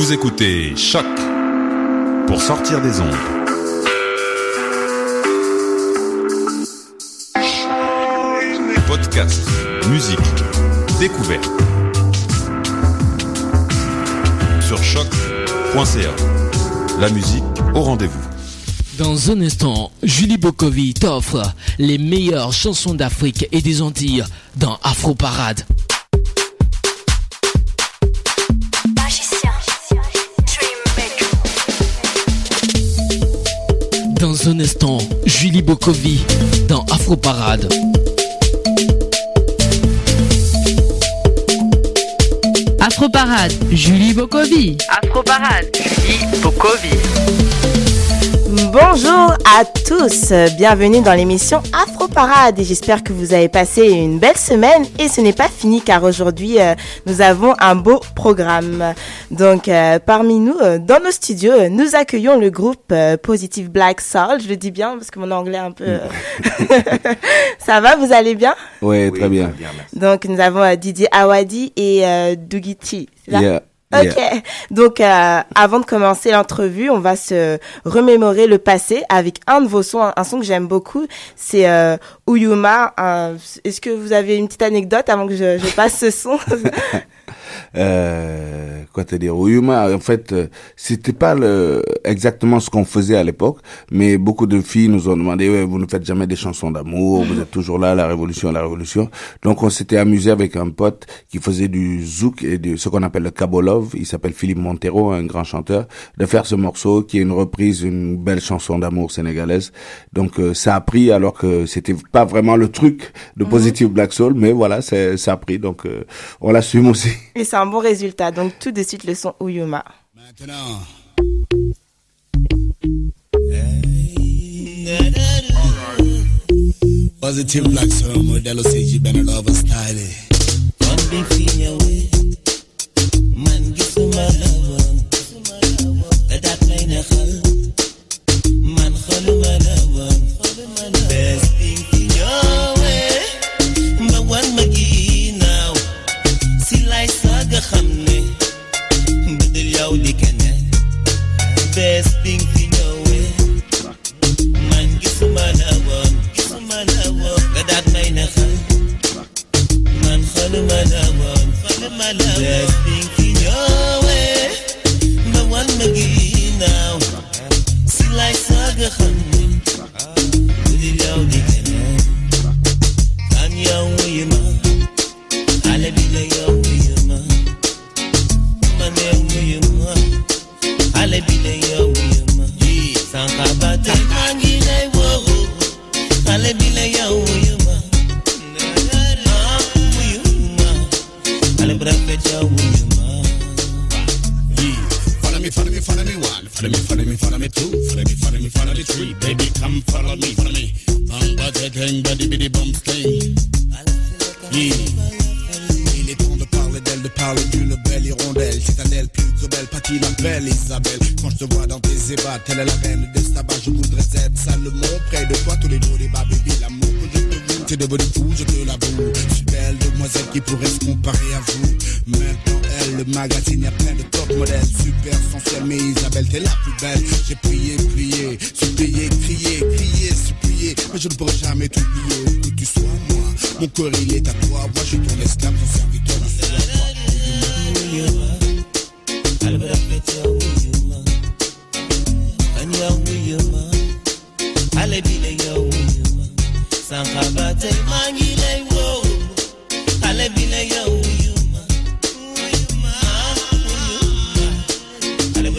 Vous écoutez Choc pour sortir des ondes. Podcast, musique, découverte. Sur choc.ca. La musique au rendez-vous. Dans un instant, Julie Bokovi t'offre les meilleures chansons d'Afrique et des Antilles dans Afro Parade. Dans un instant, Julie Bokovi dans Afro Parade. Afro Parade, Julie Bokovi. Afro Parade, Julie Bokovi. Bonjour à tous, bienvenue dans l'émission Afro Parade et j'espère que vous avez passé une belle semaine et ce n'est pas fini car aujourd'hui euh, nous avons un beau programme. Donc euh, parmi nous, euh, dans nos studios, nous accueillons le groupe Positive Black Soul, je le dis bien parce que mon anglais est un peu... Ça va, vous allez bien? Oui, très bien. Donc nous avons Didier Awadi et. Yeah. Ok, donc euh, avant de commencer l'entrevue, on va se remémorer le passé avec un de vos sons, un son que j'aime beaucoup, c'est euh, Uyuma. Euh, Est-ce que vous avez une petite anecdote avant que je, je passe ce son? euh, quoi te dire Uyuma, en fait, euh, c'était pas le, exactement ce qu'on faisait à l'époque, mais beaucoup de filles nous ont demandé, ouais, vous ne faites jamais des chansons d'amour, vous êtes toujours là, la révolution, la révolution. Donc on s'était amusé avec un pote qui faisait du zouk et de ce qu'on appelle le kabolov, il s'appelle Philippe Montero, un grand chanteur, de faire ce morceau qui est une reprise d'une belle chanson d'amour sénégalaise. Donc euh, ça a pris alors que c'était pas vraiment le truc de Positive Black Soul, mais voilà, ça a pris, donc euh, on l'assume aussi. Et c'est un bon résultat. Donc tout de suite le son Uyuma. Maintenant. Positive black soul, modelo CG, ben love style. One big thing away. Man, give to my love. Man,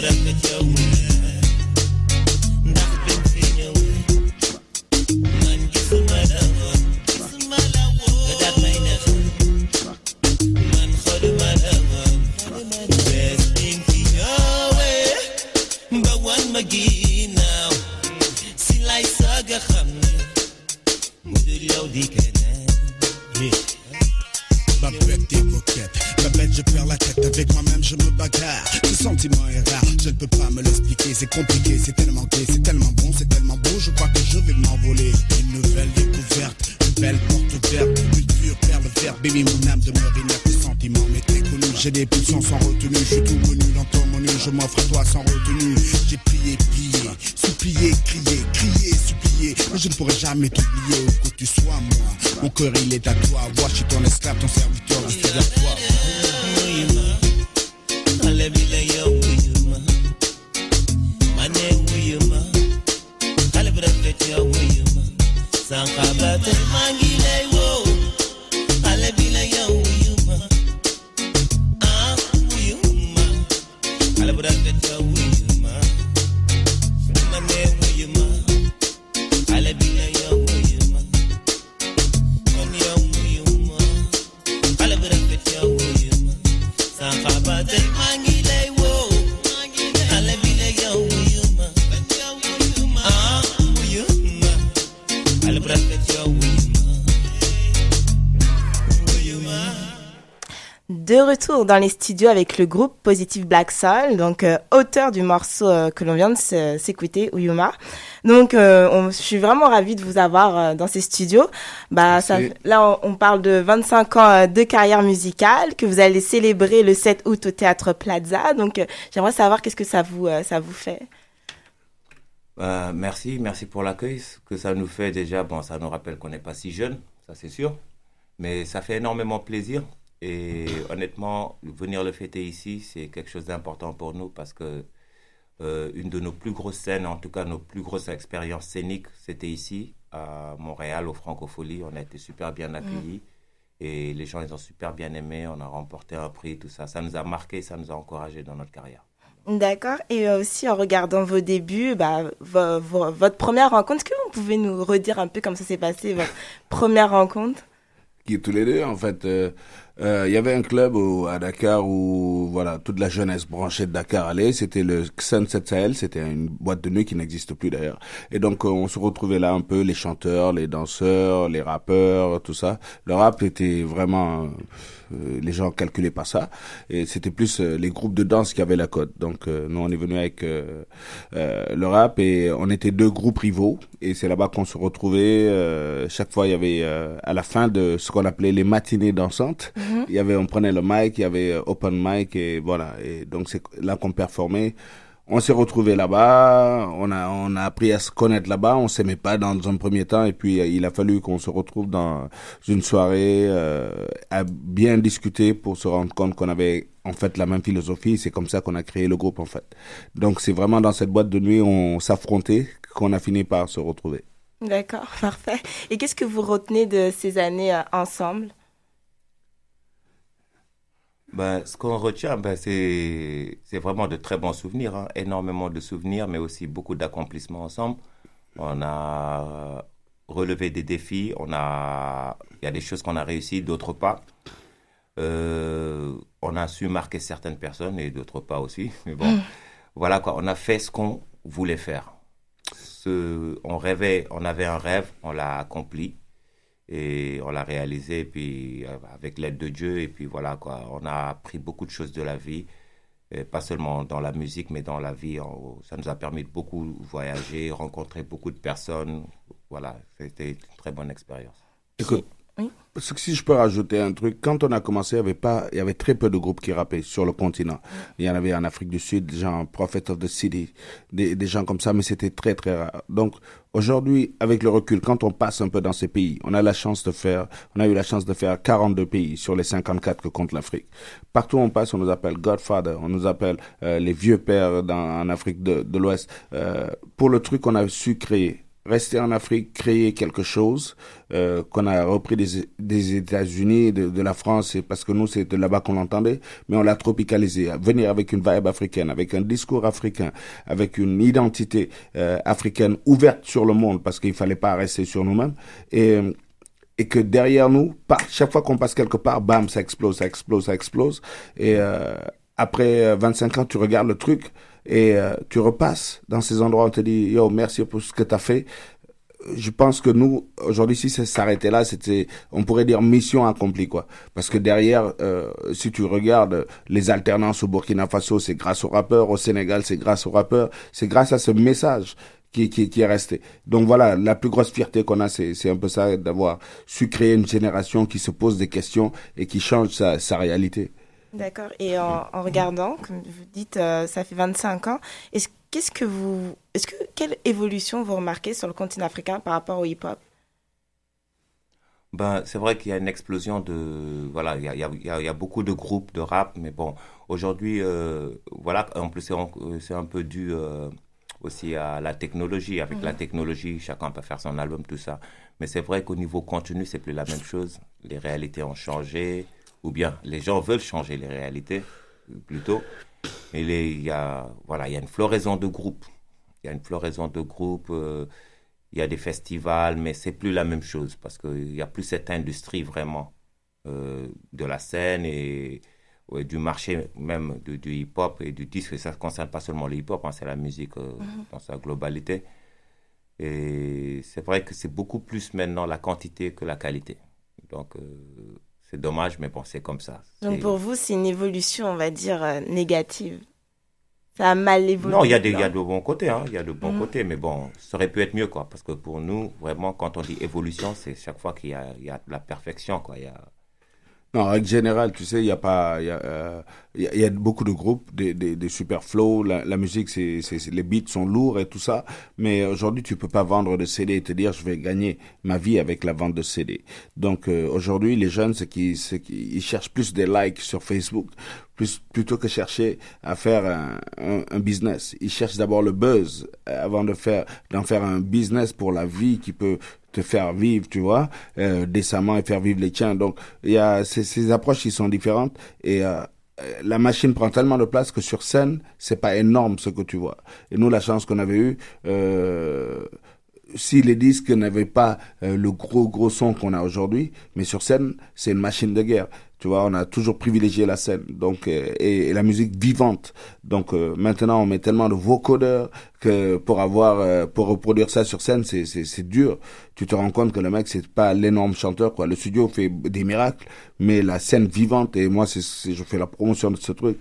Let me tell you. Je ne pourrai retour dans les studios avec le groupe Positive Black Soul, donc euh, auteur du morceau euh, que l'on vient de s'écouter, Uyuma. Donc, euh, on- je suis vraiment ravie de vous avoir dans ces studios. Bah, ça, là, on, on parle de 25 ans de carrière musicale que vous allez célébrer le 7 août au Théâtre Plaza. Donc, j'aimerais savoir qu'est-ce que ça vous, ça vous fait. Euh, merci, merci pour l'accueil. Ce que ça nous fait déjà, bon, ça nous rappelle qu'on n'est pas si jeune, ça c'est sûr, mais ça fait énormément plaisir. Et honnêtement, venir le fêter ici, c'est quelque chose d'important pour nous parce que euh, une de nos plus grosses scènes, en tout cas nos plus grosses expériences scéniques, c'était ici, à Montréal, au Francofolie. On a été super bien accueillis et les gens, ils ont super bien aimé. On a remporté un prix, tout ça. Ça nous a marqué, ça nous a encouragé dans notre carrière. D'accord. Et euh, aussi, en regardant vos débuts, bah, vo- vo- votre première rencontre, est-ce que vous pouvez nous redire un peu comme ça s'est passé, votre première rencontre? Qui tous les deux en fait euh, euh, il y avait un club au- à Dakar où voilà toute la jeunesse branchée de Dakar allait. C'était le Sunset Sahel. C'était une boîte de nuit qui n'existe plus d'ailleurs. Et donc euh, on se retrouvait là un peu les chanteurs les danseurs les rappeurs tout ça. Le rap était vraiment euh, les gens calculaient pas ça. Et c'était plus euh, les groupes de danse qui avaient la cote. Donc euh, nous on est venu avec euh, euh, le rap et on était deux groupes rivaux. Et c'est là-bas qu'on se retrouvait. Euh, chaque fois il y avait euh, à la fin de ce qu'on appelait les matinées dansantes Mhm. il y avait on prenait le mic il y avait euh, open mic et voilà. Et donc c'est là qu'on performait on s'est retrouvés là-bas, on a on a appris à se connaître là-bas, on s'aimait pas dans un premier temps et puis euh, il a fallu qu'on se retrouve dans une soirée euh, à bien discuter pour se rendre compte qu'on avait en fait la même philosophie, c'est comme ça qu'on a créé le groupe en fait. Donc c'est vraiment dans cette boîte de nuit on s'affrontait qu'on a fini par se retrouver. D'accord, parfait. Et qu'est-ce que vous retenez de ces années euh, ensemble? Ben, ce qu'on retient, ben, c'est, vraiment de très bons souvenirs, hein. énormément de souvenirs, mais aussi beaucoup d'accomplissements ensemble. On a relevé des défis, on a, il y a des choses qu'on a réussi, d'autres pas. Euh, on a su marquer certaines personnes et d'autres pas aussi. Mais bon, Mm. voilà quoi, on a fait ce qu'on voulait faire. Ce, on rêvait, on avait un rêve, on l'a accompli et on l'a réalisé puis euh, avec l'aide de Dieu et puis voilà quoi on a appris beaucoup de choses de la vie Et pas seulement dans la musique, mais dans la vie. Ça nous a permis de beaucoup voyager, rencontrer beaucoup de personnes. Voilà, c'était une très bonne expérience. Parce que si je peux rajouter un truc, quand on a commencé, il y avait pas, il y avait très peu de groupes qui rappaient sur le continent. Il y en avait en Afrique du Sud, gens Prophet of the City, des, des gens comme ça, mais c'était très très rare. Donc aujourd'hui, avec le recul, quand on passe un peu dans ces pays, on a la chance de faire, on a eu la chance de faire 42 pays sur les 54 que compte l'Afrique. Partout où on passe, on nous appelle Godfather, on nous appelle euh, les vieux pères dans, en Afrique de, de l'Ouest. Euh, pour le truc qu'on a su créer, rester en Afrique, créer quelque chose euh, qu'on a repris des, des États-Unis, de, de la France, parce que nous c'est de là-bas qu'on l'entendait, mais on l'a tropicalisé. Venir avec une vibe africaine, avec un discours africain, avec une identité euh, africaine ouverte sur le monde, parce qu'il fallait pas rester sur nous-mêmes. Et et que derrière nous, par, chaque fois qu'on passe quelque part, bam, ça explose, ça explose, ça explose. Et euh, après euh, 25 ans, tu regardes le truc et euh, tu repasses dans ces endroits où on te dit, yo, merci pour ce que tu as fait. Je pense que nous, aujourd'hui, si ça s'arrêtait là, c'était, on pourrait dire mission accomplie, quoi. Parce que derrière, euh, si tu regardes les alternances au Burkina Faso, c'est grâce aux rappeurs, au Sénégal, c'est grâce aux rappeurs, c'est grâce à ce message qui, qui, qui est resté. Donc voilà, la plus grosse fierté qu'on a, c'est, un peu ça, d'avoir su créer une génération qui se pose des questions et qui change sa, sa réalité. D'accord. Et en, en regardant, comme vous dites, euh, ça fait 25 ans. Est-ce, qu'est-ce que vous, est-ce que quelle évolution vous remarquez sur le continent africain par rapport au hip-hop? Ben, c'est vrai qu'il y a une explosion de voilà, il y a, il y a- il y a beaucoup de groupes de rap, mais bon, aujourd'hui, euh, voilà, en plus c'est un, c'est un peu dû euh, aussi à la technologie. Avec Mhm. la technologie, chacun peut faire son album, tout ça. Mais c'est vrai qu'au niveau contenu, c'est plus la même chose. Les réalités ont changé, ou bien les gens veulent changer les réalités, plutôt. Et il y a voilà, il y a une floraison de groupes. Il y a une floraison de groupes. euh, il y a des festivals, mais c'est plus la même chose parce qu'il n'y a plus cette industrie vraiment euh, de la scène et ouais, du marché même du, du hip-hop et du disque. Et ça ne concerne pas seulement le hip-hop, hein, c'est la musique euh, Mhm. dans sa globalité. Et c'est vrai que c'est beaucoup plus maintenant la quantité que la qualité. Donc euh, c'est dommage, mais bon, c'est comme ça. Donc pour vous, c'est une évolution, on va dire, euh, négative. Ça a mal évolué. Non, il y a des, y a de bons côtés, hein. Il y a de bons Mhm. côtés, mais bon, ça aurait pu être mieux, quoi. Parce que pour nous, vraiment, quand on dit évolution, c'est chaque fois qu'il y y a de la perfection, quoi. Il y a... Non, en règle générale, tu sais, il y a pas, il y euh, y a- y a beaucoup de groupes, des, des, des super flows. La, la musique, c'est, les beats sont lourds et tout ça. Mais aujourd'hui, tu peux pas vendre de CD et te dire, je vais gagner ma vie avec la vente de CD. Donc euh, aujourd'hui, les jeunes, c'est qu'ils, c'est qu'ils ils cherchent plus des likes sur Facebook, plus plutôt que chercher à faire un, un, un business. Ils cherchent d'abord le buzz euh, avant de faire, d'en faire un business pour la vie qui peut te faire vivre, tu vois, euh, décemment et faire vivre les tiens. Donc, il y a ces, ces approches qui sont différentes et euh, euh, la machine prend tellement de place que sur scène, c'est pas énorme ce que tu vois. Et nous, la chance qu'on avait eue, euh, si les disques n'avaient pas euh, le gros gros son qu'on a aujourd'hui, mais sur scène, c'est une machine de guerre. Tu vois, on a toujours privilégié la scène, donc euh, et, la musique vivante. Donc euh, maintenant, on met tellement de vocodeurs que pour avoir euh, pour reproduire ça sur scène, c'est c'est dur. Tu te rends compte que le mec c'est pas l'énorme chanteur quoi. Le studio fait des miracles, mais la scène vivante et moi c'est je fais la promotion de ce truc.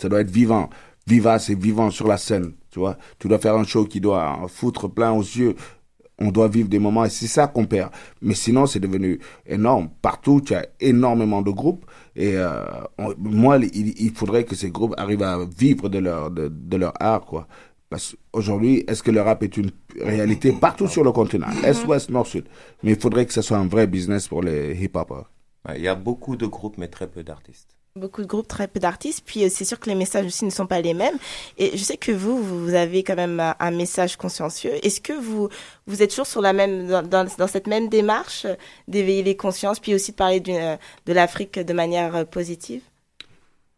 Ça doit être vivant, vivace et vivant sur la scène. Tu vois, tu dois faire un show qui doit foutre plein aux yeux on doit vivre des moments et c'est ça qu'on perd. Mais sinon, c'est devenu énorme. Partout, tu as énormément de groupes et euh, moi, il, faudrait que ces groupes arrivent à vivre de leur de, leur art, quoi. Parce qu'aujourd'hui, est-ce que le rap est une réalité partout sur le continent, est, ouest, nord, sud? Mais il faudrait que ce soit un vrai business pour les hip-hopers. Il y a beaucoup de groupes, mais très peu d'artistes. Beaucoup de groupes, très peu d'artistes. Puis euh, c'est sûr que les messages aussi ne sont pas les mêmes. Et je sais que vous, vous avez quand même un, message consciencieux. Est-ce que vous, vous êtes toujours sur la même, dans, cette même démarche d'éveiller les consciences, puis aussi de parler de l'Afrique de manière euh, positive?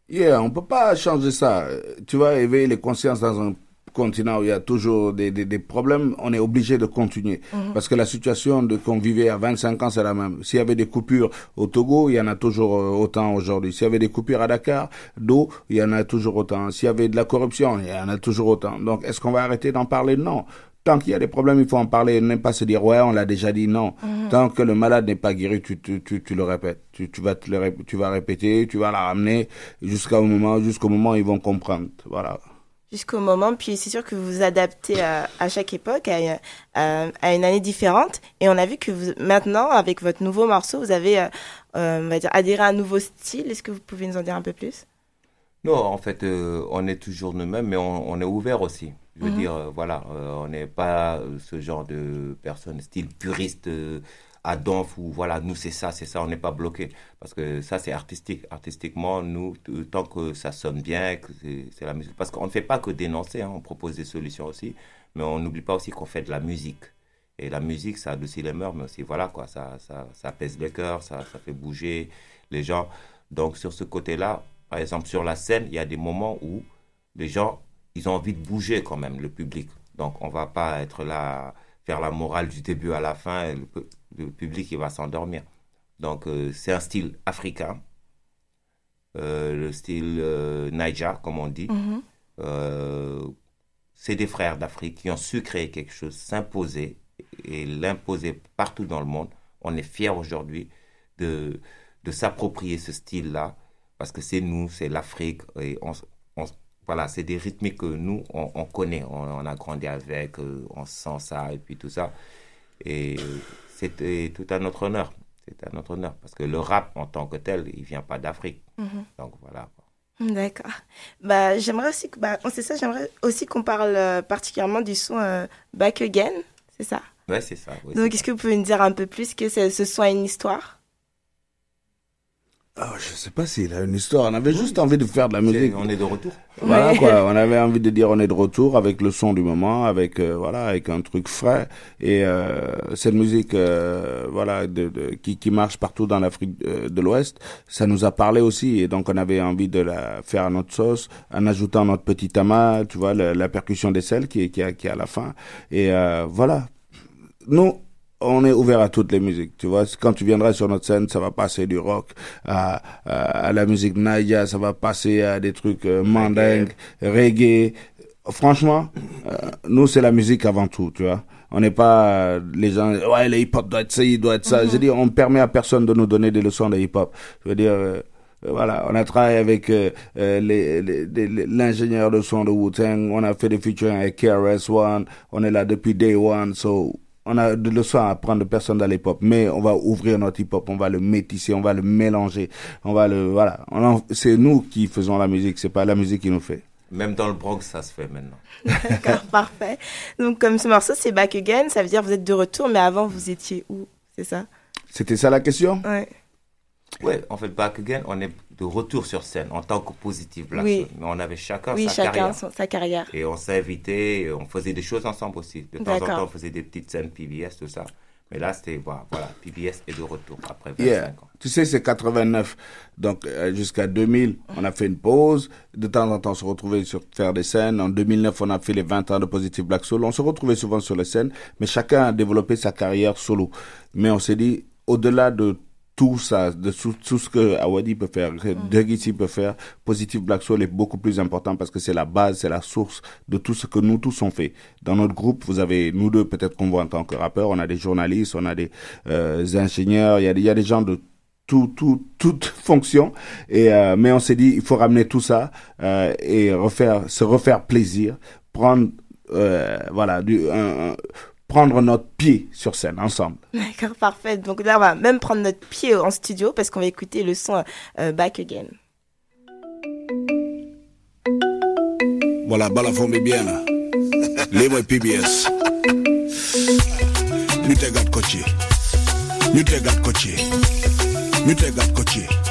Yeah, on peut pas changer ça. Tu vois, éveiller les consciences dans un continent où il y a toujours des, des, des problèmes, on est obligé de continuer. Mhm. Parce que la situation de qu'on vivait à 25 ans, c'est la même. S'il y avait des coupures au Togo, il y en a toujours euh, autant aujourd'hui. S'il y avait des coupures à Dakar, d'eau, il y en a toujours autant. S'il y avait de la corruption, il y en a toujours autant. Donc, est-ce qu'on va arrêter d'en parler? Non. tant qu'il y a des problèmes, il faut en parler, ne pas se dire ouais, on l'a déjà dit, non. Mhm. Tant que le malade n'est pas guéri, tu, tu, tu, tu le répètes, tu, tu vas te le tu vas répéter, tu vas la ramener jusqu'au moment, jusqu'au moment où ils vont comprendre, voilà. Jusqu'au moment, puis c'est sûr que vous vous adaptez à, à chaque époque, à, à, à une année différente. Et on a vu que vous, maintenant, avec votre nouveau morceau, vous avez, euh, euh, on va dire, adhéré à un nouveau style. Est-ce que vous pouvez nous en dire un peu plus? Non, en fait, euh, on est toujours nous-mêmes, mais on, on est ouvert aussi. Je veux Mhm. dire, euh, voilà, on n'est pas ce genre de personne style puriste à donf voilà, nous c'est ça, c'est ça, on n'est pas bloqué. Parce que ça, c'est artistique. Artistiquement, nous, tant que ça sonne bien, que c'est la musique. Parce qu'on ne fait pas que dénoncer, hein, on propose des solutions aussi, mais on n'oublie pas aussi qu'on fait de la musique. Et la musique, ça adoucit les mœurs, mais aussi, voilà, quoi, ça, ça, ça apaise le cœur, ça, ça fait bouger les gens. Donc, sur ce côté-là, par exemple, sur la scène, il y a des moments où les gens, ils ont envie de bouger quand même, le public. Donc, on va pas être là, faire la morale du début à la fin, et le, le public, il va s'endormir. Donc, euh, c'est un style africain, euh, le style euh, Naija, comme on dit. Mhm. Euh, c'est des frères d'Afrique qui ont su créer quelque chose, s'imposer et l'imposer partout dans le monde. On est fiers aujourd'hui de, de s'approprier ce style-là parce que c'est nous, c'est l'Afrique et on, voilà, c'est des rythmiques que nous, on, on connaît, on, on a grandi avec, euh, on sent ça et puis tout ça. Et euh, c'était tout à notre honneur. C'est à notre honneur parce que le rap en tant que tel, il vient pas d'Afrique. Mhm. Donc voilà. D'accord. Bah, j'aimerais aussi, bah, on sait ça, j'aimerais aussi qu'on parle euh, particulièrement du son euh, Back Again, c'est ça? Ouais, c'est ça. Donc, est-ce que vous pouvez nous dire un peu plus que ce, ce son a une histoire? Ah, je sais pas s'il a une histoire. On avait juste envie de faire de la musique. On est de retour. Voilà Ouais. quoi. On avait envie de dire on est de retour avec le son du moment, avec euh, voilà, avec un truc frais et euh, cette musique euh, voilà de, de- qui qui marche partout dans l'Afrique euh, de l'Ouest, ça nous a parlé aussi et donc on avait envie de la faire à notre sauce en ajoutant notre petit tamas, tu vois, la, la percussion des sels qui est qui est, qui est à la fin et euh, voilà. Nous on est ouvert à toutes les musiques, tu vois. Quand tu viendras sur notre scène, ça va passer du rock à, à, à la musique naija, ça va passer à des trucs euh, mandingues, reggae. Franchement, euh, nous c'est la musique avant tout, tu vois. On n'est pas euh, les gens, ouais, le hip-hop doit être ça, il doit être ça. Mhm. Je veux dire, on permet à personne de nous donner des leçons de hip-hop. Je veux dire, euh, euh, voilà, on a travaillé avec euh, euh, les- les- les- l'ingénieur de son de Wu-Tang, on a fait des featuring avec KRS-One, on est là depuis day one, so on a de leçons à apprendre de personne dans l'hip-hop, mais on va ouvrir notre hip-hop, on va le métisser, on va le mélanger, on va le, voilà, c'est nous qui faisons la musique, c'est pas la musique qui nous fait. Même dans le Bronx, ça se fait maintenant. D'accord, parfait. Donc, comme ce morceau, c'est Back Again, ça veut dire vous êtes de retour, mais avant, vous étiez où? C'est ça? C'était ça la question? Ouais. Ouais, en fait, Back Again, on est de retour sur scène en tant que positive Black Oui. Soul. Mais on avait chacun Oui, sa chacun carrière. son- sa carrière. Et on s'invitait, on faisait des choses ensemble aussi. De temps en temps, on faisait des petites scènes PBS, tout ça. Mais là, c'était, voilà, voilà, PBS est de retour après 25 Yeah. ans. Tu sais, c'est 89. Donc, euh, jusqu'à 2000, on a fait une pause. De temps en temps, on se retrouvait sur faire des scènes. En 2009, on a fait les 20 ans de Positive Black Soul. On se retrouvait souvent sur les scènes, mais chacun a développé sa carrière solo. Mais on s'est dit, au-delà de tout ça, de tout, tout ce que Awadi peut faire, que Degisi peut faire, Positive Black Soul est beaucoup plus important parce que c'est la base, c'est la source de tout ce que nous tous on fait. Dans notre groupe, vous avez, nous deux, peut-être qu'on voit en tant que rappeurs, on a des journalistes, on a des euh, ingénieurs, il y a, y a des gens de tout, tout, toute fonction. Et euh, mais on s'est dit, il faut ramener tout ça euh, et refaire, se refaire plaisir, prendre, euh, voilà, du, un- un- prendre notre pied sur scène ensemble. D'accord, parfait. Donc là, on va même prendre notre pied en studio parce qu'on va écouter le son euh, Back Again. Voilà, bala for me bien. Leeway PBS. Tegaat ko ci. Ñu tegaat ko ci.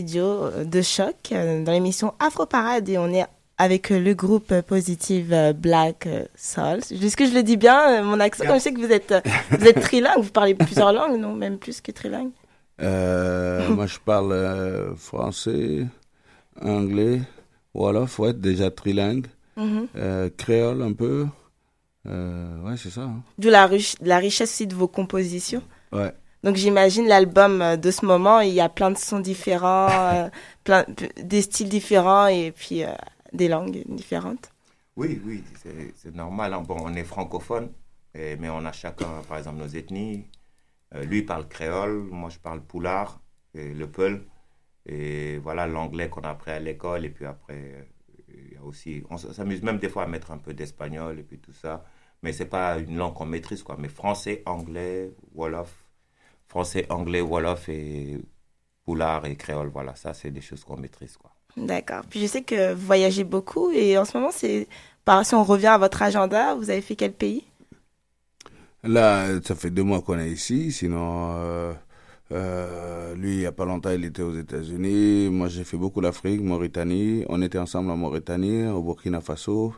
Studios euh, de choc, euh, dans l'émission Afro Parade, et on est avec euh, le groupe Positive Black euh, Soul. Est-ce que je le dis bien, mon accent? Comme je sais que vous êtes, vous êtes trilingue, vous parlez plusieurs langues, non? Même plus que trilingue. Euh, moi, je parle euh, français, anglais, wolof, ouais, déjà trilingue, Mhm. euh, créole un peu. Ouais, c'est ça. hein. D'où la, la richesse aussi de vos compositions. Ouais. Donc j'imagine l'album euh, de ce moment, il y a plein de sons différents, euh, plein, des styles différents et puis euh, des langues différentes. Oui, oui, c'est- normal. hein. Bon, on est francophone, et- mais on a chacun, par exemple, nos ethnies. Euh, lui parle créole, moi je parle poulard, et le peul. Et voilà l'anglais qu'on a appris à l'école. Et puis après, il y a aussi, on s'amuse même des fois à mettre un peu d'espagnol et puis tout ça. Mais c'est pas une langue qu'on maîtrise, quoi. Mais français, anglais, wolof, français, anglais, wolof et poulard et créole, voilà, ça c'est des choses qu'on maîtrise, quoi. D'accord. Puis je sais que vous voyagez beaucoup et en ce moment, c'est par si on revient à votre agenda, vous avez fait quel pays? Là, ça fait deux mois qu'on est ici. Sinon, euh, euh, lui, il y a pas longtemps, il était aux États-Unis. Moi, j'ai fait beaucoup l'Afrique, Mauritanie. On était ensemble en Mauritanie, au Burkina Faso,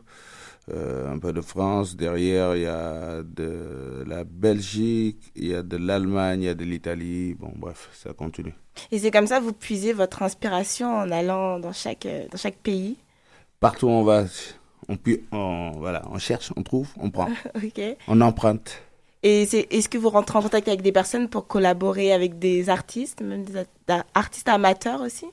euh, un peu de France. Derrière, il y a de la Belgique, il y a de l'Allemagne, il y a de l'Italie. Bon, bref, ça continue. Et c'est comme ça, vous puisez votre inspiration en allant dans chaque, euh, dans chaque pays? Partout où on va, on, pu- on, voilà, on cherche, on trouve, on prend. ok. On emprunte. Et c'est, est-ce que vous rentrez en contact avec des personnes pour collaborer avec des artistes, même des artistes amateurs aussi?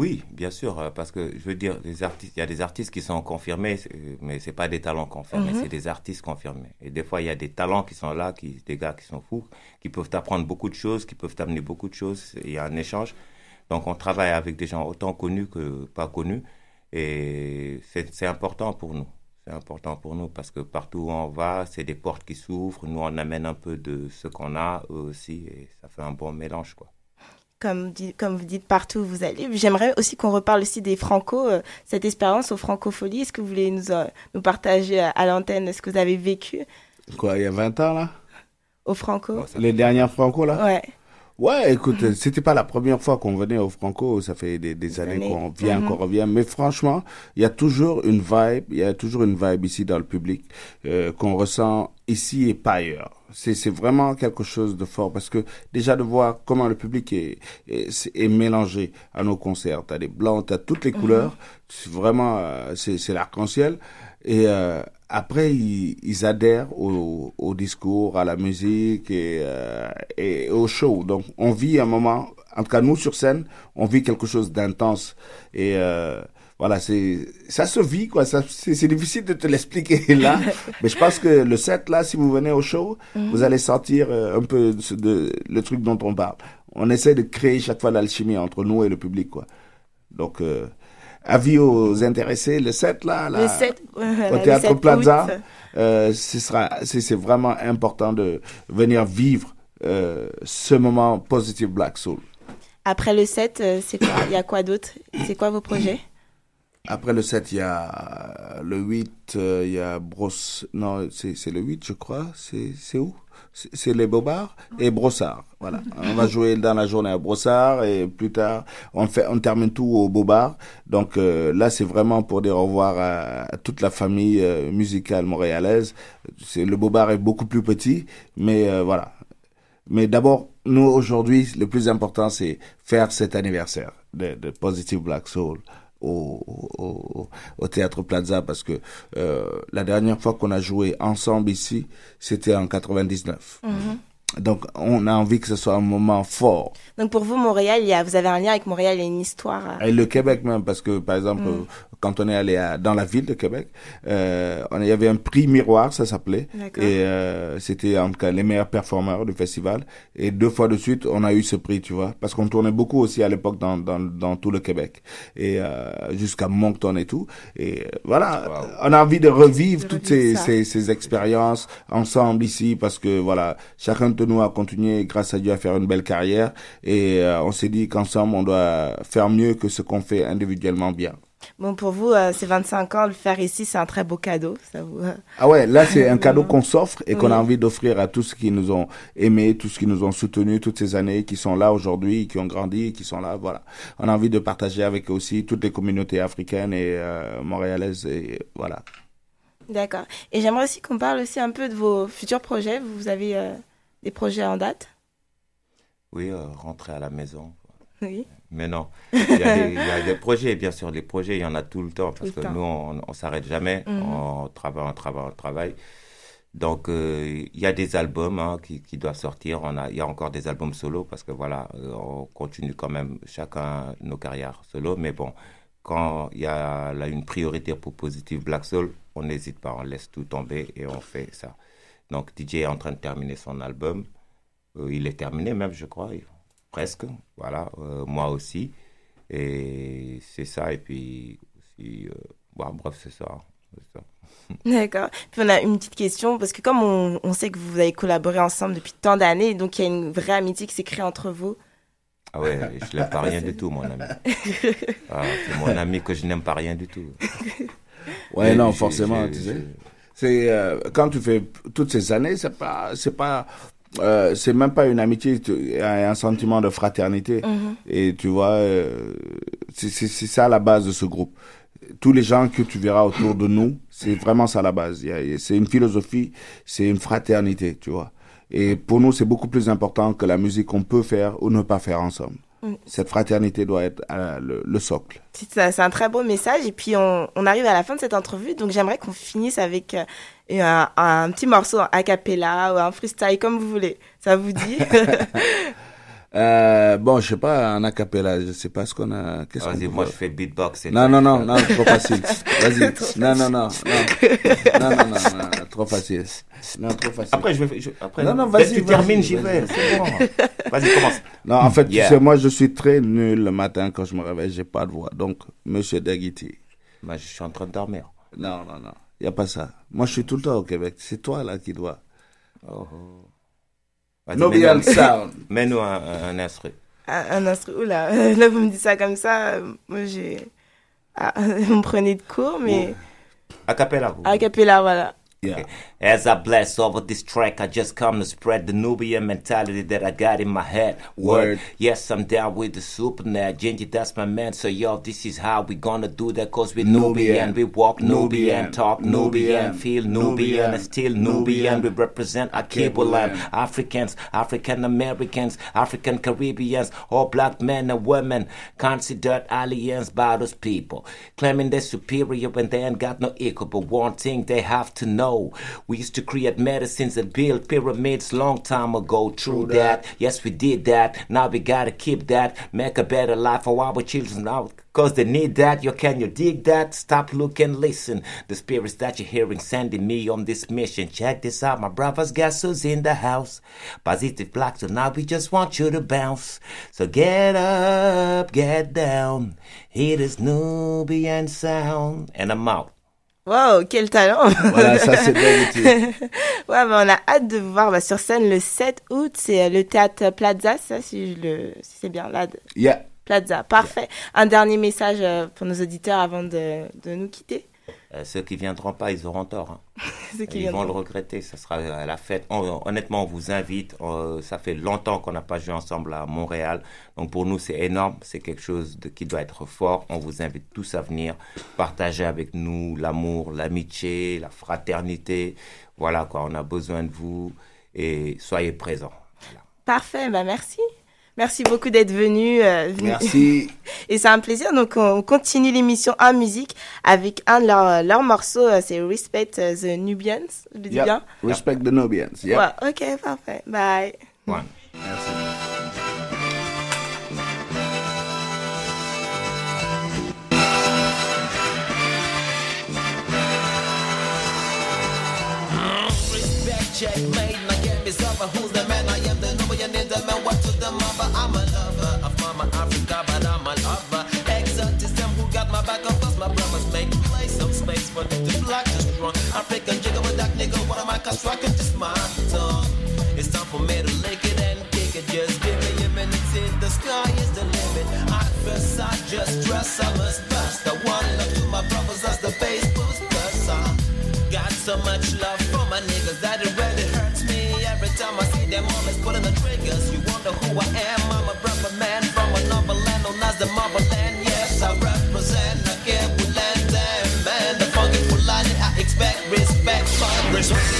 Oui, bien sûr, euh, parce que je veux dire, les artistes, il y a des artistes qui sont confirmés, c'est- mais c'est pas des talents confirmés, Mhm. c'est des artistes confirmés. Et des fois, il y a des talents qui sont là, qui, des gars qui sont fous, qui peuvent t'apprendre beaucoup de choses, qui peuvent t'amener beaucoup de choses. Il y a un échange. Donc, on travaille avec des gens autant connus que pas connus, et c'est c'est important pour nous. C'est important pour nous parce que partout où on va, c'est des portes qui s'ouvrent. Nous, on amène un peu de ce qu'on a, eux aussi, et ça fait un bon mélange, quoi. Comme, comme vous dites partout où vous allez. J'aimerais aussi qu'on reparle aussi des Franco, euh, cette expérience aux Francopholies. Est-ce que vous voulez nous, euh, nous partager à, à l'antenne ce que vous avez vécu? Quoi, il y a 20 ans, là? Aux Franco Les dernières Franco, là? Ouais. Ouais, écoute, c'était pas la première fois qu'on venait au Franco, ça fait des, des années années. qu'on vient, Mhm. qu'on revient, mais franchement, il y a toujours une vibe, il y a toujours une vibe ici dans le public euh, qu'on ressent ici et pas ailleurs. C'est c'est vraiment quelque chose de fort parce que déjà de voir comment le public est, est, est mélangé à nos concerts, t'as des blancs, t'as toutes les Mhm. couleurs, c'est vraiment euh, c'est c'est l'arc-en-ciel et euh, après ils, ils adhèrent au, au discours, à la musique et, euh, et au show. Donc on vit un moment En tout cas, nous sur scène, on vit quelque chose d'intense et euh, voilà, c'est ça se vit quoi. C'est difficile de te l'expliquer là, mais je pense que le set là, si vous venez au show, Mhm. vous allez sentir euh, un peu de, de- le truc dont on parle. On essaie de créer chaque fois l'alchimie entre nous et le public quoi. Donc euh, avis aux intéressés, le set là, là Le 7, voilà, au le théâtre 7 Plaza, euh, ce sera, c'est, vraiment important de venir vivre euh, ce moment Positive Black Soul. Après le 7, euh, c'est quoi Il y a quoi d'autre? C'est quoi vos projets? Après le 7, il y a le 8, euh, il y a Brosse. Non, c'est le 8, je crois. C'est où? C'est les Bobards et Brossard. Voilà. On va jouer dans la journée à Brossard et plus tard, on, fait, on termine tout au Bobard. Donc euh, là, c'est vraiment pour dire au revoir à, à toute la famille euh, musicale montréalaise. C'est Le Bobard est beaucoup plus petit, mais euh, voilà. Mais d'abord, nous, aujourd'hui, le plus important, c'est faire cet anniversaire de, de Positive Black Soul au, au, au Théâtre Plaza parce que euh, la dernière fois qu'on a joué ensemble ici, c'était en 99. Mhm. Donc, on a envie que ce soit un moment fort. Donc pour vous, Montréal, il y a, vous avez un lien avec Montréal, il y a une histoire. euh, Et le Québec même, parce que par exemple, Mm. euh, quand on est allé à- dans la ville de Québec, euh, on, il y avait un prix miroir, ça s'appelait, D'accord. et euh, c'était en tout cas les meilleurs performeurs du festival. Et deux fois de suite, on a eu ce prix, tu vois, parce qu'on tournait beaucoup aussi à l'époque dans, dans, dans tout le Québec, et euh, jusqu'à Moncton et tout. Et euh, voilà, on a envie de revivre toutes ces, ces, ces expériences ensemble ici, parce que voilà, chacun nous a continué, grâce à Dieu, à faire une belle carrière, et euh, on s'est dit qu'ensemble, on doit faire mieux que ce qu'on fait individuellement bien. Bon, pour vous, euh, ces 25 ans, le faire ici, c'est un très beau cadeau. Ça vous... euh, Ah ouais, là c'est un cadeau qu'on s'offre et qu'on a envie d'offrir à tous ceux qui nous ont aimés, tous ceux qui nous ont soutenus toutes ces années, qui sont là aujourd'hui, qui ont grandi, qui sont là, voilà. On a envie de partager avec aussi toutes les communautés africaines et euh, montréalaises et voilà. D'accord. Et j'aimerais aussi qu'on parle aussi un peu de vos futurs projets. Vous avez euh, des projets en date? Oui, euh, rentrer à la maison. Oui. Mais non, il y, a des, il y a des projets, bien sûr, les projets, il y en a tout le temps, parce le que temps. nous, on ne s'arrête jamais, Mhm. on travaille, on travaille, on travaille. Donc, euh, il y a des albums hein, qui, qui doivent sortir, on a, il y a encore des albums solo, parce que voilà, euh, on continue quand même chacun nos carrières solo, mais bon, quand il y a là, une priorité pour Positive Black Soul, on n'hésite pas, on laisse tout tomber et on fait ça. Donc, DJ est en train de terminer son album, Euh, il est terminé même, je crois, presque, voilà, euh, moi aussi. Et c'est ça, et puis aussi, euh, bon, bref, c'est ça. D'accord. Puis on a une petite question, parce que comme on, on sait que vous avez collaboré ensemble depuis tant d'années, donc il y a une vraie amitié qui s'est créée entre vous. Ah ouais, je n'aime pas rien du tout, mon ami. Ah, c'est mon ami que je n'aime pas rien du tout. Ouais, non, forcément, tu sais. C'est euh, quand tu fais toutes ces années, c'est pas, c'est pas, euh, c'est même pas une amitié, tu- un sentiment de fraternité. Mhm. Et tu vois, euh, c'est c'est- c'est ça la base de ce groupe. Tous les gens que tu verras autour de nous, c'est vraiment ça la base. Il y a- C'est une philosophie, c'est une fraternité, tu vois. Et pour nous, c'est beaucoup plus important que la musique qu'on peut faire ou ne pas faire ensemble. Mm. Cette fraternité doit être euh, le, le socle. C'est un très beau message. Et puis, on, on arrive à la fin de cette entrevue. Donc, j'aimerais qu'on finisse avec euh, un, un petit morceau a cappella ou un freestyle, comme vous voulez. Ça vous dit? Euh, bon, je sais pas, en acapella, je sais pas ce qu'on a. Qu'est-ce qu'on Vas-y, moi faire je fais beatbox. et Non, non, non, non, trop facile. Vas-y. Non, non, non, non. Non, non, non, non, trop facile. Non, trop facile. Après, je vais. je- après, Non, non, vas-y. tu vas-y, termines, j'y vais. C'est bon. Vas-y, commence. Non, en fait, Yeah. tu sais, moi, je suis très nul le matin quand je me réveille, j'ai pas de voix. Donc, monsieur Daguiti. Moi, je suis en train de dormir. Non, non, non. N'y a pas ça. Moi, je suis tout le temps au Québec. C'est toi, là, qui dois. Oh, oh. Mets-nous- Sound. Mets-nous un, un, un instru. un, un instru. Oula, là, vous me dites ça comme ça. euh, Moi, j'ai. Ah, vous me prenez de court, mais. A cappella. vous. A cappella, voilà. Yeah. As I bless over this track, I just come to spread the Nubian mentality that I got in my head. Word. Yes, I'm down with the super now. Genji, that's my man. So, yo, this is how we gonna do that. Cause we Nubian. Nubian. We walk Nubian, Nubian. talk Nubian, Nubian. feel Nubian, Nubian. and still Nubian. We represent our cable land. Africans, African Americans, African Caribbeans, all black men and women considered aliens by those people. Claiming they're superior when they ain't got no equal. But one thing they have to know know. We used to create medicines and build pyramids long time ago. True, that. Yes, we did that. Now we gotta keep that. Make a better life for our children now. Cause they need that. You can you dig that? Stop, look, and listen. The spirits that you're hearing sending me on this mission. Check this out, my brothers, guess who's in the house? Positive black, so now we just want you to bounce. So get up, get down. Hear this Nubian sound. And I'm out. Wow, quel talent Voilà, ça, c'est bien ouais, bah, on a hâte de vous voir bah, sur scène le 7 août. C'est euh, le théâtre Plaza, ça, si, je le, si c'est bien là. de- Yeah. Plaza, parfait. Un dernier message euh, pour nos auditeurs avant de, de nous quitter. Euh, ceux qui viendront pas, ils auront tort. hein. Ceux qui ils vont le regretter. Ça sera à la fête. Hon- honnêtement, on vous invite. Ça fait longtemps qu'on n'a pas joué ensemble à Montréal. Donc pour nous, c'est énorme. C'est quelque chose de, qui doit être fort. On vous invite tous à venir partager avec nous l'amour, l'amitié, la fraternité. Voilà quoi. On a besoin de vous et soyez présents. Parfait, bah merci. Merci beaucoup d'être venu. euh, venu- Merci. Et c'est un plaisir. Donc, on continue l'émission en musique avec un de leurs leurs morceaux. euh, C'est Respect the Nubians. Je le dis Yep. bien? Respect the Nubians. Yep. Ouais, ok, parfait. Bye. Respect, checkmate. Now get me some who's the man? I am the Nubian in the man. What the mother? I'm a lover of Mama Africa, but I'm a lover. Exotism who got my back? Of course, my brothers make play some space for them to block the strong. African jigger with that nigga. What am I constructing? Just my tongue. It's time for me to lick it and kick it. Just give me a minute. till The sky is the limit. At first, I just dress. I must bust. I want love to my brothers as the bass boosters. Uh. Got so much I am? I'm a brother man from another land known as the motherland. Yes, I represent. I care land and man. The funky Fulani, I expect respect from Respect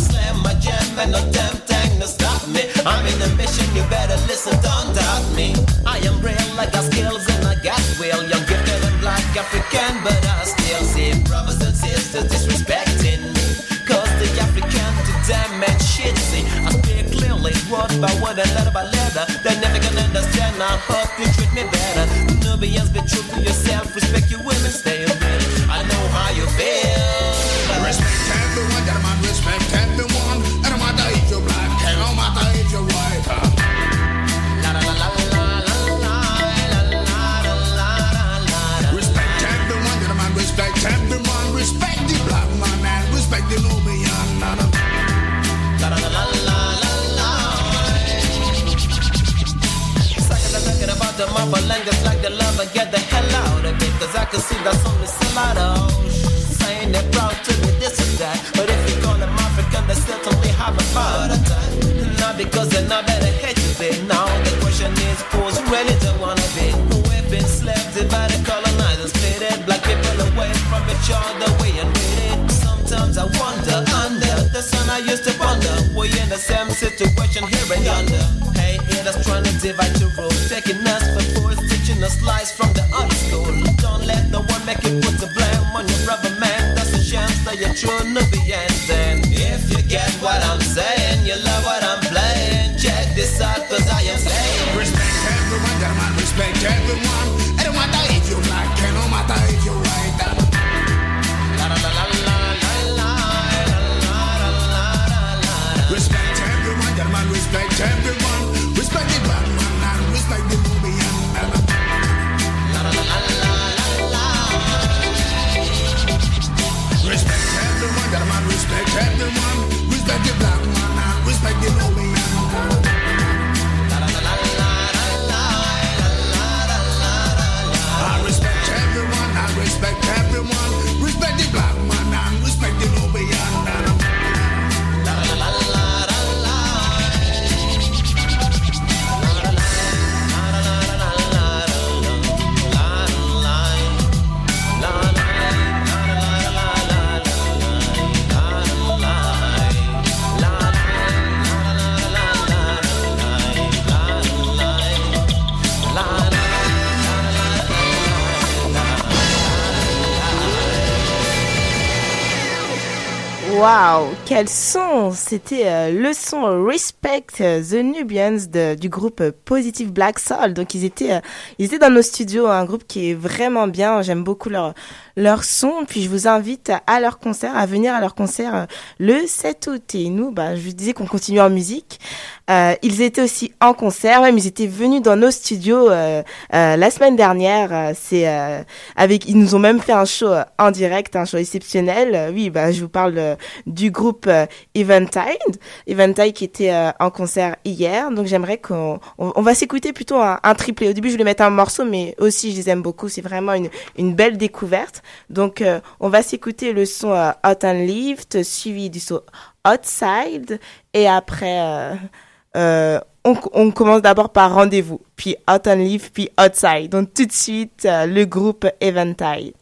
slam my jam and no damn thing to stop me. I'm in a mission, you better listen, don't doubt me. I am real, I got skills and I got will. Young gifted and black African, but I still see brothers and sisters disrespecting me. Cause the African to damn and shit see. I speak clearly, word by word and letter by letter. They never can understand, I hope you treat me better. Nubians, be true to yourself, respect your women, stay just like the love and get the hell out of it. Cause I can see that's only sell out of Saying they're proud to be this and that. But if you call them African they certainly have a part of that. Not because they're not better hate you be? Now the question is who's ready to wanna be We've been slaves, divided, colonized and split Black people away from each other we invaded. Sometimes I wonder under the sun I used to wonder. We in the same situation here and yonder. Hey, haters trying to divide your rule Taking us for fools, us lies from the other school. Don't let no one make you put the blame on your brother man. That's a chance that you're true Nubian then At the Waouh, quel son? C'était euh, le son Respect euh, the Nubians de, du groupe Positive Black Soul. Donc ils étaient, euh, ils étaient dans nos studios, un groupe qui est vraiment bien. J'aime beaucoup leur leur son. Puis je vous invite à leur concert, à venir à leur concert le 7 août. Et nous, bah, je vous disais qu'on continue en musique. Euh, ils étaient aussi en concert, même ils étaient venus dans nos studios euh, euh, la semaine dernière. c'est avec, ils nous ont même fait un show en direct, un show exceptionnel. oui, bah, je vous parle du groupe Eventide, Eventide qui était en concert hier. Donc j'aimerais qu'on, on, va s'écouter plutôt un, un, triplé. Au début, je voulais mettre un morceau, mais aussi je les aime beaucoup. C'est vraiment une, belle découverte. Donc on va s'écouter le son Hot and Lift, suivi du son Outside, et après euh, on, on, commence d'abord par rendez-vous, puis Out and Live, puis Outside. Donc tout de suite, euh, le groupe Eventide.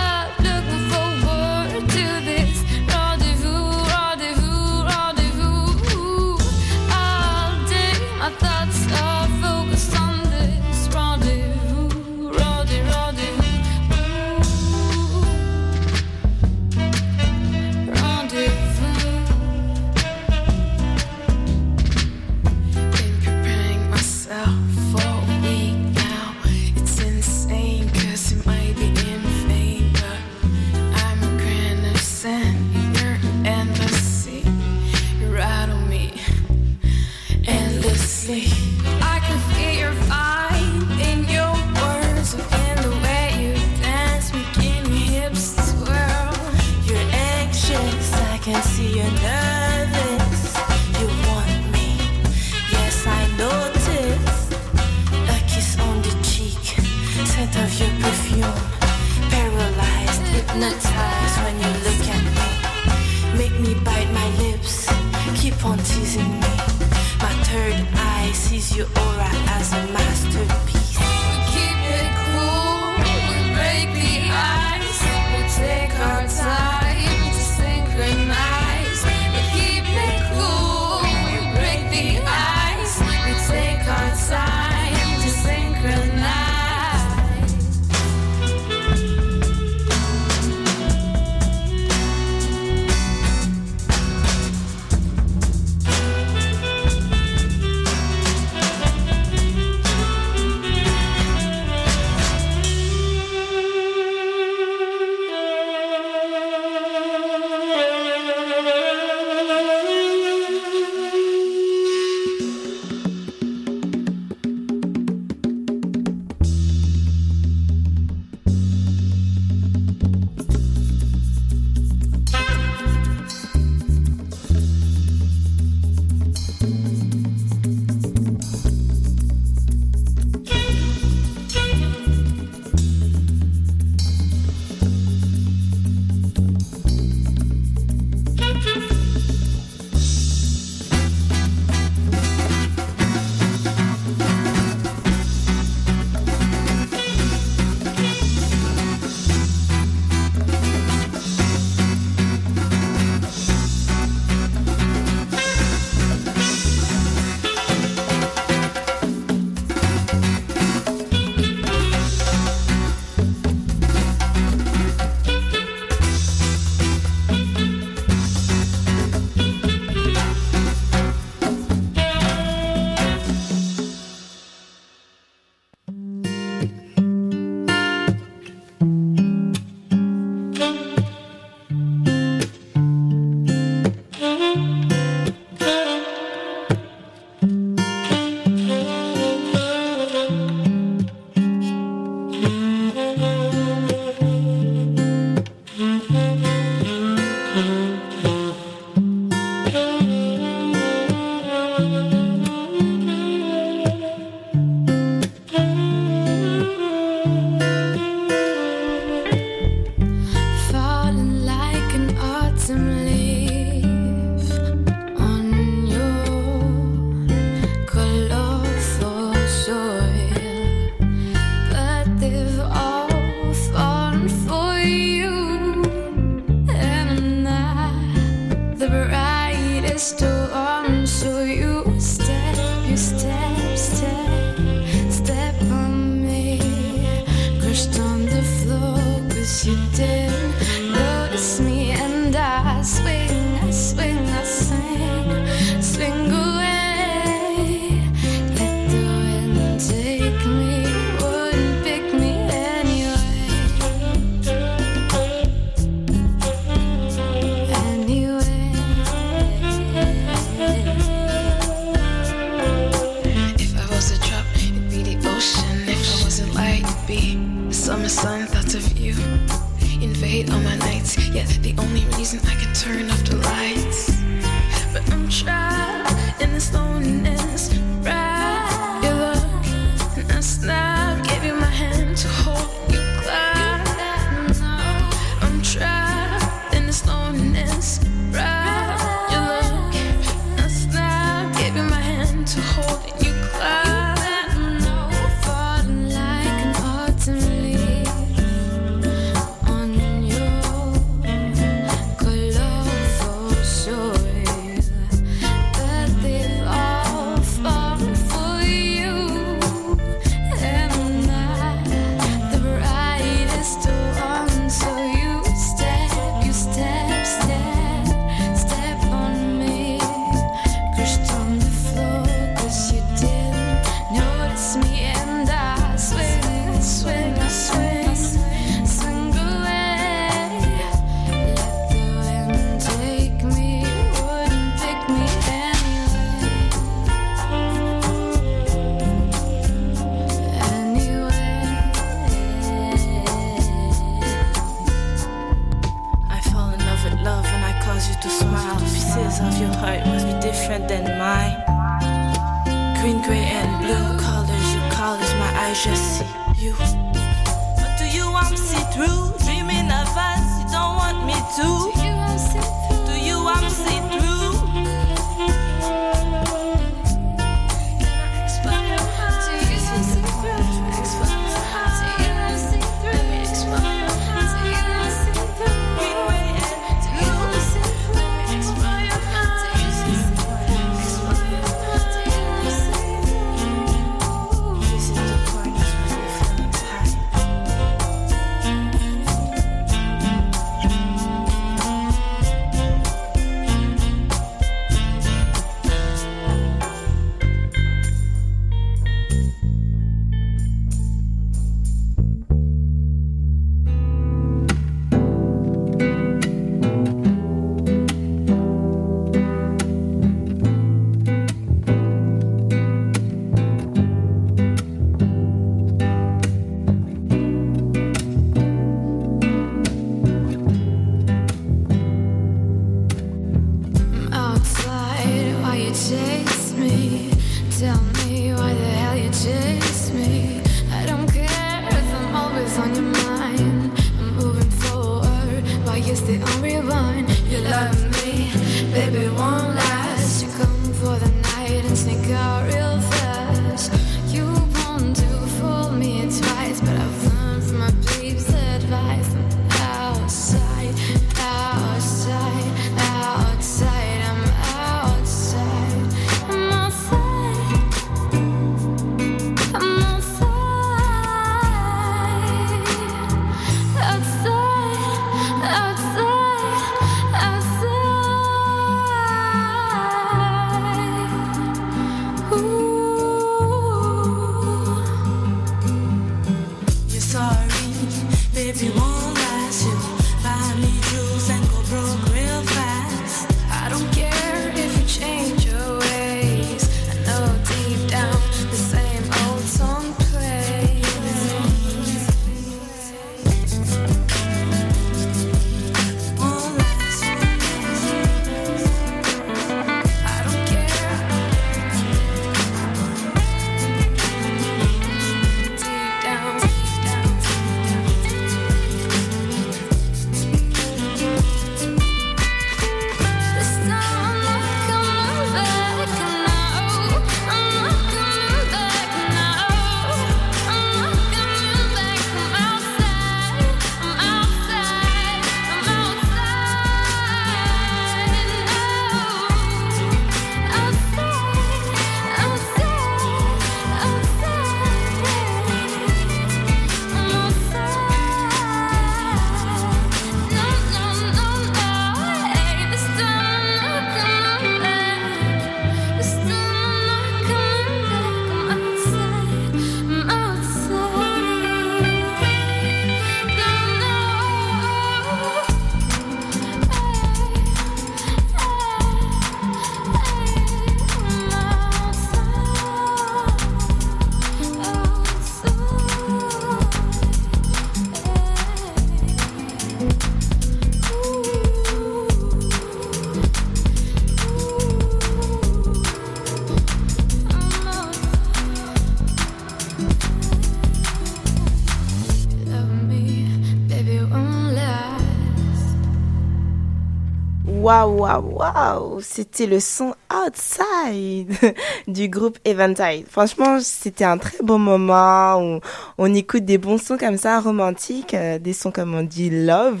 Waouh, c'était le son Outside du groupe Eventide. Franchement, c'était un très bon moment où on écoute des bons sons comme ça, romantiques, euh, des sons comme on dit love.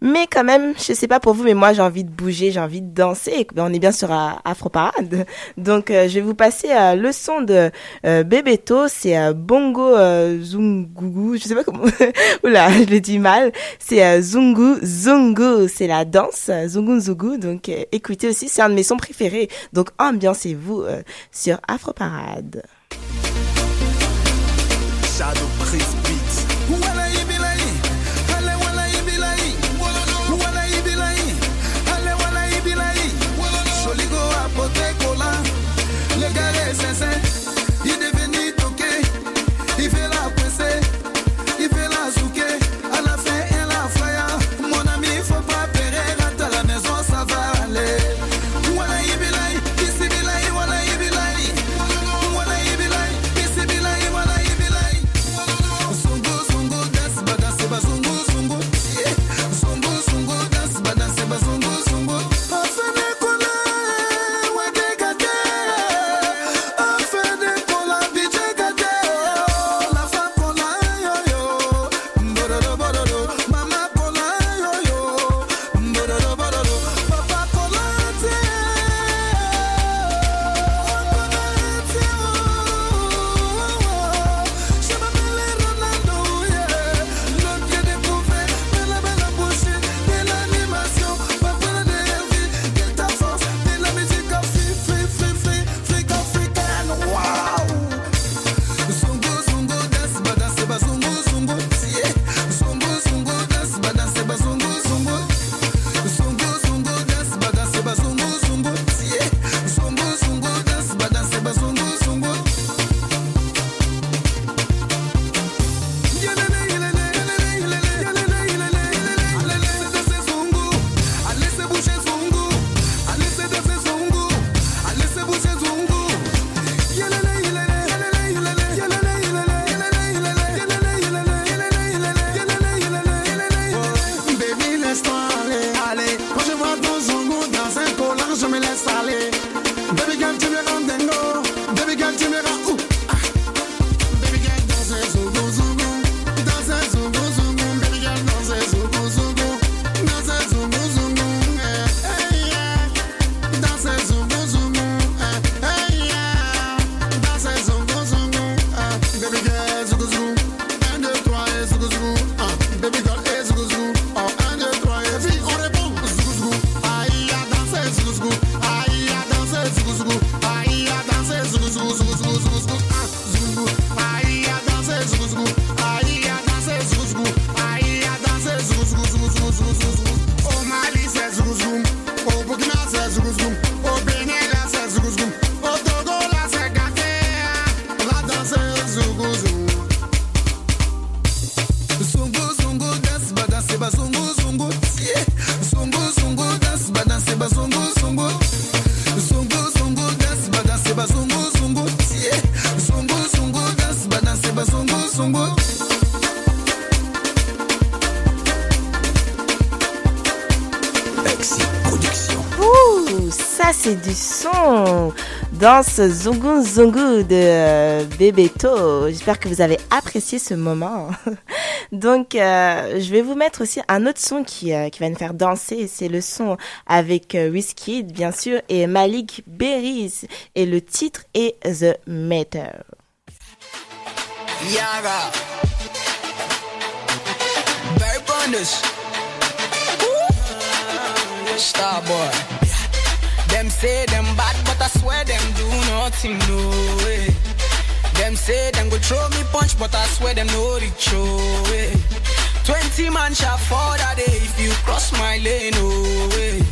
Mais quand même, je sais pas pour vous, mais moi j'ai envie de bouger, j'ai envie de danser. On est bien sur euh, Afro Parade. Donc euh, je vais vous passer euh, le son de euh, Bebeto, c'est euh, Bongo Zungugu, je sais pas comment. Oula, je l'ai dit mal. C'est Zungu Zungu, c'est la danse Zungu Zungu. Donc écoutez aussi, c'est un de mes sons préférés. Donc ambiancez-vous euh, sur Afro Parade. Dans ce Zungu Zungu de euh, Bebeto. J'espère que vous avez apprécié ce moment. Donc, euh, je vais vous mettre aussi un autre son qui, euh, qui va nous faire danser. C'est le son avec euh, bien sûr, et Malik Berries. Et le titre est The Matter. Starboy I swear them do nothing no way Them say them go throw me punch but I swear them no reach away 20 man shall fall that day if you cross my lane oh way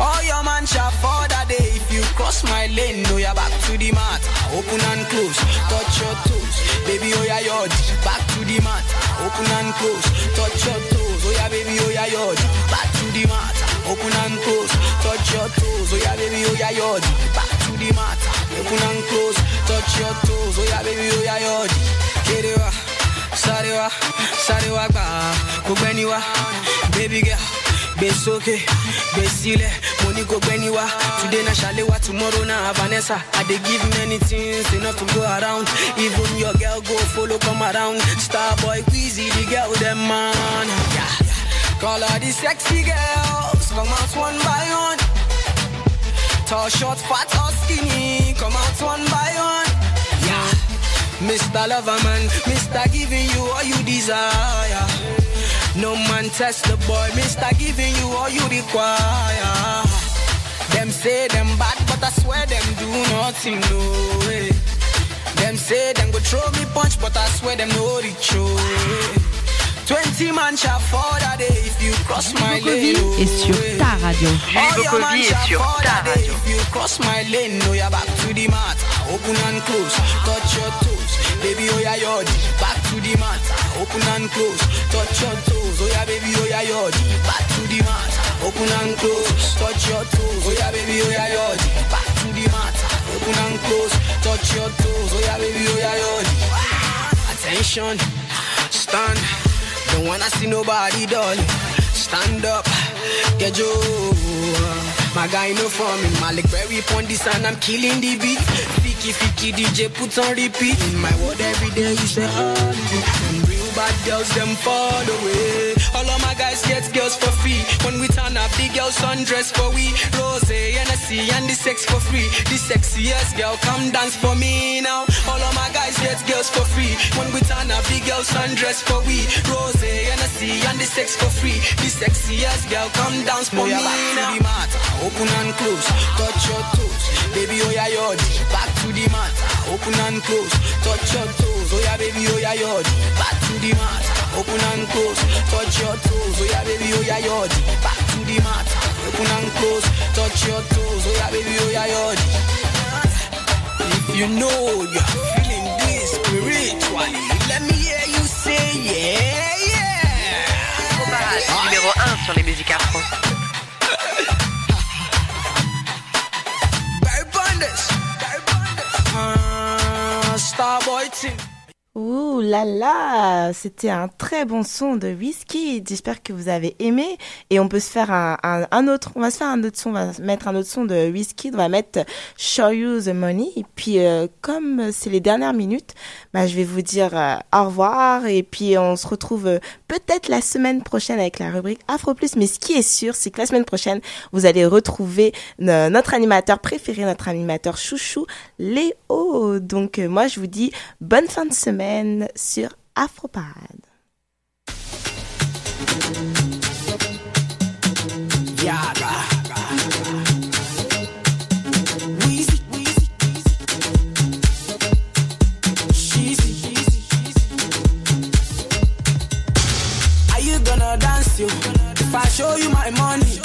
All your man shall fall that day if you cross my lane. No, you're back to the mat. Open and close, touch your toes. Baby, oh yeah, yod. Back to the mat. Open and close, touch your toes. Oh yeah, baby, oh yeah, yod. Back to the mat. Open and close, touch your toes. Oh yeah, baby, oh yeah, yod. Back to the mat. Open and close, touch your toes. Oh yeah, baby, oh yeah, yod. Kerewa, sarewa, sarewa, ba, kugbeniwa, baby girl. gbé sókè gbé sílẹ̀ mo ní kò gbẹ́ni wá today na ṣàléwá tomorrow na vanessa i dey give many things enough to go around even your girl go follow come around star boy queasy the girl dem man. Yeah. Call all the sexy girls come out one by one. Tall, short, fat or skinny come out one by one. Yeah. Mr. Loverman, Mr. Giving you all you desire. No man test the boy, Mr. Giving you all you require. Them say them bad, but I swear them do nothing, no way. Them say them go throw me punch, but I swear them no reach. 20 man shall fall that day if you cross my lane. oh, est sur ta radio. All your man Bocovie est sur ta that day radio. If you cross my lane, no, you're back to the mat. Open and close, touch your toes. Baby, oh yeah, yodi. Back to the mat. Open and close, touch your toes. Oh yeah, baby, oh yeah, yodi. Back to the mat. Open and close, touch your toes. Oh yeah, baby, oh yeah, yodi. Back to the mat. Open and close, touch your toes. Oh yeah, baby, oh yeah, yodi. Attention, stand. Don't wanna see nobody, darling. Stand up, get you. My guy no for me, Malik Berry pon this and I'm killing the beat. Fiki fiki DJ put on repeat. In my world every day you say real bad girls them fall away. All of my guys get girls for free. When we turn up, the girls undress for we. Rose, Hennessy and the sex for free. The sexiest girl come dance for me now. All of my guys get girls for free. When we turn up, the girls undress for we. Rose, Hennessy and the sex for free. The sexiest girl come dance for me now. Back to the mat, open and close, touch your toes. Baby, oh yeah, yodi. Back to the mat, open and close, touch your toes. Oh yeah, baby, oh yeah, yodi. Back to the mat, open and close, touch your toes. Oh yeah, baby, oh yeah, yodi. Back to the mat, open and close, touch your toes. Oh yeah, baby, oh yeah, yodi. If you know you're feeling this spiritually, let me hear you say yeah, yeah. Numéro 1 sur les musiques afro. Ah, Starboy Team. Ouh là là, c'était un très bon son de whisky. J'espère que vous avez aimé. Et on peut se faire un, autre. On va se faire un autre son. On va mettre un autre son de whisky. On va mettre Show You the Money. Puis euh, comme c'est les dernières minutes, bah, je vais vous dire euh, au revoir. Et puis on se retrouve euh, peut-être la semaine prochaine avec la rubrique Afro Plus. Mais ce qui est sûr, c'est que la semaine prochaine, vous allez retrouver notre animateur préféré, notre animateur chouchou, Léo. Donc moi, je vous dis bonne fin de semaine sur Afro Parade. Yaga. Weezy. Sheezy. Are you gonna dance you? If I show you my money,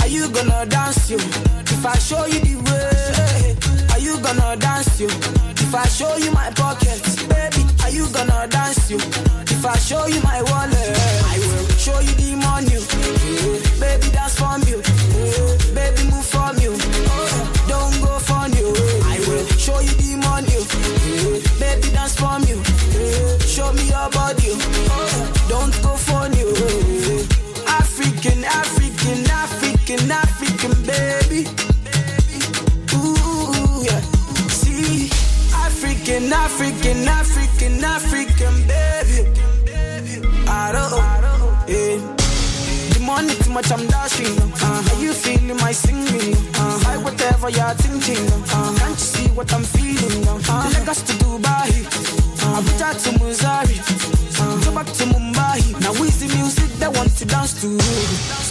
are you gonna dance you? If I show you the way, are you gonna dance you? If I show you my pockets, baby, are you gonna dance you? If I show you my wallet, I will show you the money. Baby, dance for me. Baby, move for me. Don't go for you. I will show you the money. Baby, dance for me. Show me your body. Don't go for you. African, African, African, African, baby. African, African, African, African, baby. I don't, yeah. The money too much, I'm dashing. Uh, are you feeling my singing? Uh, I whatever you're thinking. Uh, can't you see what I'm feeling? Uh, Lagos to Dubai, Abuja to Missouri, go back to Mumbai. Now is the music that want to dance to?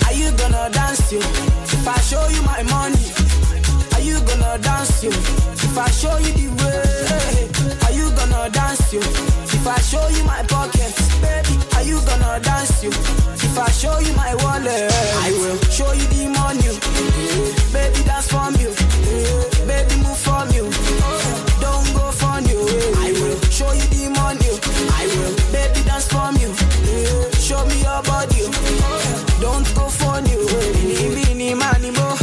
Are you gonna dance you? If I show you my money, are you gonna dance you? If I show you the way, gonna dance you? If I show you my pockets, baby, are you gonna dance you? If I show you my wallet, I will show you the money. Baby, dance for you. Baby, move for you. Don't go for you. I will show you the money. I will, baby, dance for you. Show me your body. Don't go for you. Mini, mini, money, mo.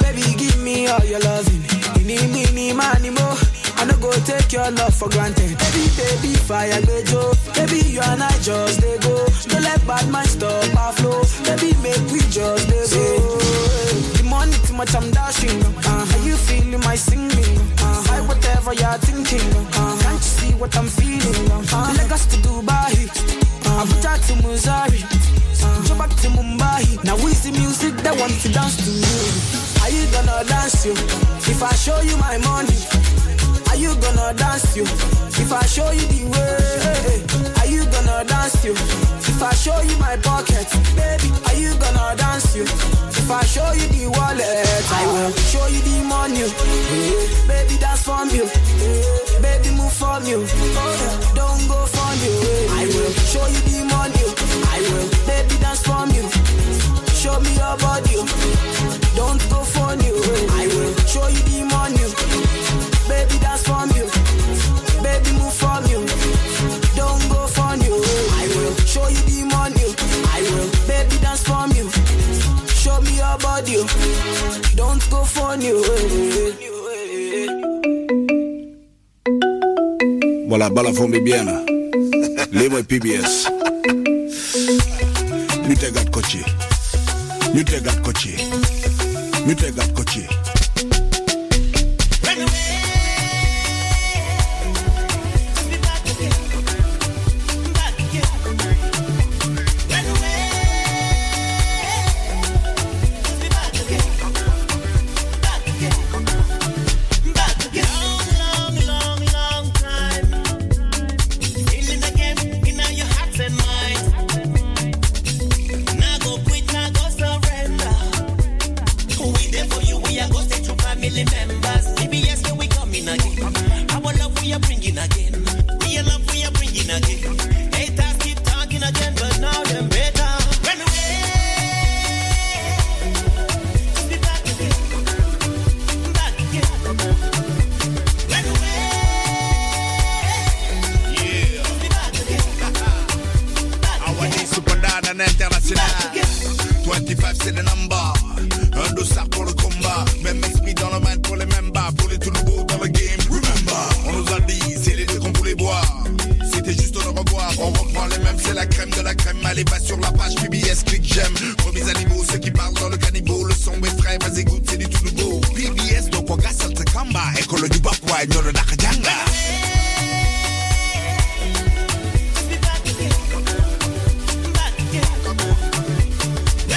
Baby, give me all your loving. Mini, mini, money, go take your love for granted. Baby, baby, fire bejo. Baby, you and I just they go. Don't let bad man stop our flow. Baby, make we just they go. The money too much, I'm dashing. Uh, are you feeling my singing? Uh, I whatever you're thinking. Uh, can't you see what I'm feeling? Uh, Lagos to Dubai, uh, Abuja to Missouri. Uh, go back to Mumbai. Now we the music that want to dance to you. Are you gonna dance you? If I show you my money, are you gonna dance you? If I show you the way, are you gonna dance you? If I show you my pocket, baby, are you gonna dance you? If I show you the wallet, I will show you the money. Baby, dance from you. Baby, move from you. Don't go from you. I will show you the money. I will, baby, dance from you. Show me your body. Don't go for you. I will show you the money. Don't go for new. Voilà, balafon bibiana. Lemo et PBS. Nute gat kochi. Nute gat kochi. Nute gat kochi.